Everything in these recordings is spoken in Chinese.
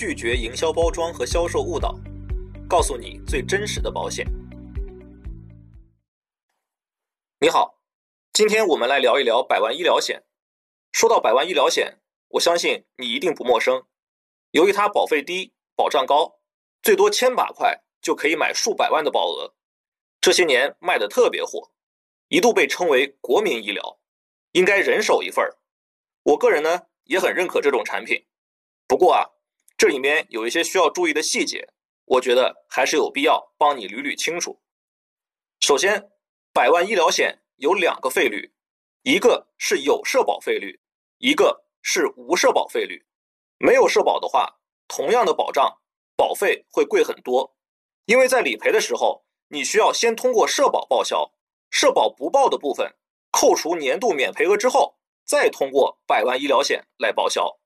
拒绝营销包装和销售误导，告诉你最真实的保险。你好，今天我们来聊一聊百万医疗险。说到百万医疗险，我相信你一定不陌生。由于它保费低、保障高，最多千把块就可以买数百万的保额，这些年卖的特别火，一度被称为国民医疗，应该人手一份儿。我个人呢也很认可这种产品。不过啊，这里面有一些需要注意的细节，我觉得还是有必要帮你捋捋清楚。首先，百万医疗险有两个费率，一个是有社保费率，一个是无社保费率。没有社保的话，同样的保障，保费会贵很多，因为在理赔的时候，你需要先通过社保报销，社保不报的部分，扣除年度免赔额之后，再通过百万医疗险来报销。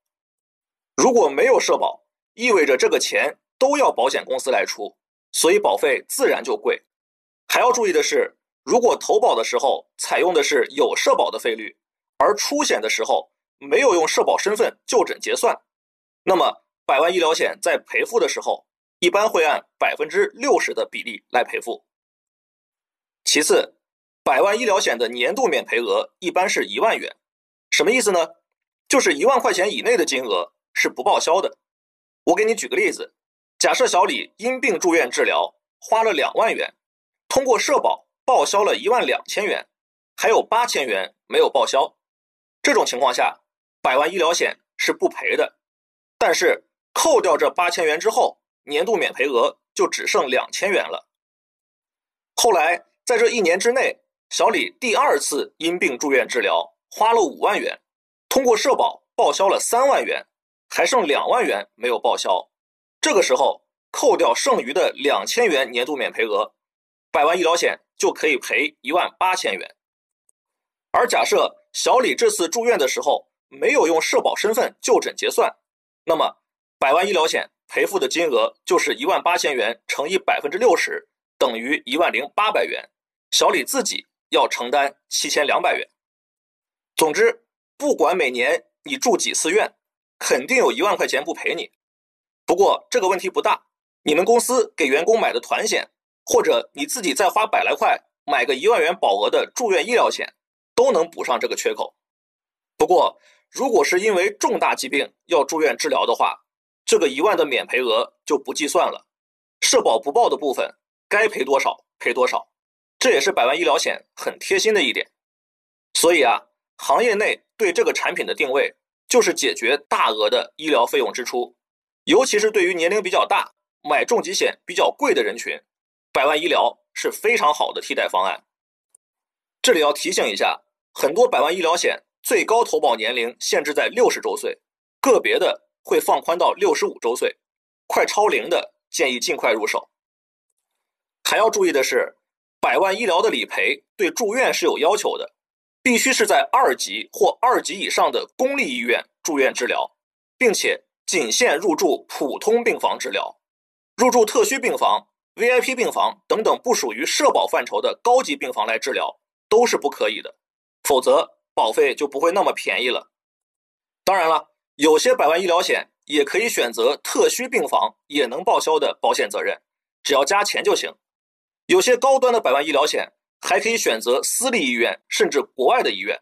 如果没有社保，意味着这个钱都要保险公司来出，所以保费自然就贵。还要注意的是，如果投保的时候采用的是有社保的费率，而出险的时候没有用社保身份就诊结算，那么百万医疗险在赔付的时候一般会按百分之六十的比例来赔付。其次，百万医疗险的年度免赔额一般是一万元，什么意思呢？就是一万块钱以内的金额。是不报销的。我给你举个例子，假设小李因病住院治疗，花了两万元，通过社保报销了一万两千元，还有八千元没有报销。这种情况下，百万医疗险是不赔的。但是扣掉这八千元之后，年度免赔额就只剩两千元了。后来在这一年之内，小李第二次因病住院治疗，花了五万元，通过社保报销了三万元。还剩两万元没有报销，这个时候扣掉剩余的两千元年度免赔额，百万医疗险就可以赔一万八千元。而假设小李这次住院的时候没有用社保身份就诊结算，那么百万医疗险赔付的金额就是一万八千元乘以百分之六十，等于一万零八百元，小李自己要承担七千两百元。总之，不管每年你住几次院。肯定有一万块钱不赔你，不过这个问题不大。你们公司给员工买的团险，或者你自己再花百来块买个一万元保额的住院医疗险，都能补上这个缺口。不过，如果是因为重大疾病要住院治疗的话，这个一万的免赔额就不计算了，社保不报的部分该赔多少赔多少。这也是百万医疗险很贴心的一点。所以啊，行业内对这个产品的定位。就是解决大额的医疗费用支出，尤其是对于年龄比较大、买重疾险比较贵的人群，百万医疗是非常好的替代方案。这里要提醒一下，很多百万医疗险最高投保年龄限制在六十周岁，个别的会放宽到六十五周岁，快超龄的建议尽快入手。还要注意的是，百万医疗的理赔对住院是有要求的。必须是在二级或二级以上的公立医院住院治疗，并且仅限入住普通病房治疗，入住特需病房、VIP 病房等等不属于社保范畴的高级病房来治疗都是不可以的，否则保费就不会那么便宜了。当然了，有些百万医疗险也可以选择特需病房也能报销的保险责任，只要加钱就行。有些高端的百万医疗险。还可以选择私立医院，甚至国外的医院，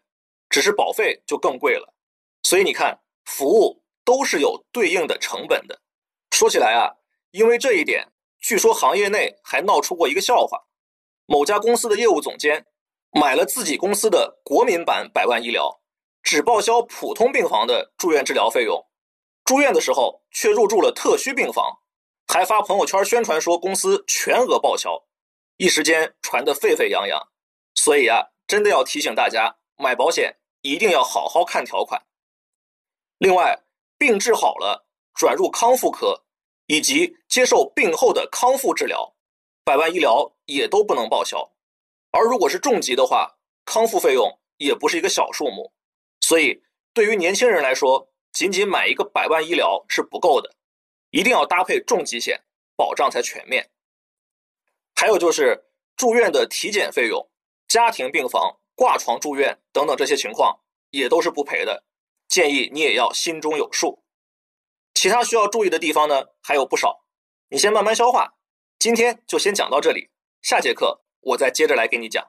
只是保费就更贵了。所以你看，服务都是有对应的成本的。说起来啊，因为这一点，据说行业内还闹出过一个笑话：某家公司的业务总监买了自己公司的国民版百万医疗，只报销普通病房的住院治疗费用，住院的时候却入住了特需病房，还发朋友圈宣传说公司全额报销。一时间传得沸沸扬扬，所以啊，真的要提醒大家，买保险一定要好好看条款。另外，病治好了转入康复科，以及接受病后的康复治疗，百万医疗也都不能报销。而如果是重疾的话，康复费用也不是一个小数目。所以，对于年轻人来说，仅仅买一个百万医疗是不够的，一定要搭配重疾险，保障才全面。还有就是住院的体检费用、家庭病房、挂床住院等等这些情况也都是不赔的，建议你也要心中有数。其他需要注意的地方呢还有不少，你先慢慢消化。今天就先讲到这里，下节课我再接着来给你讲。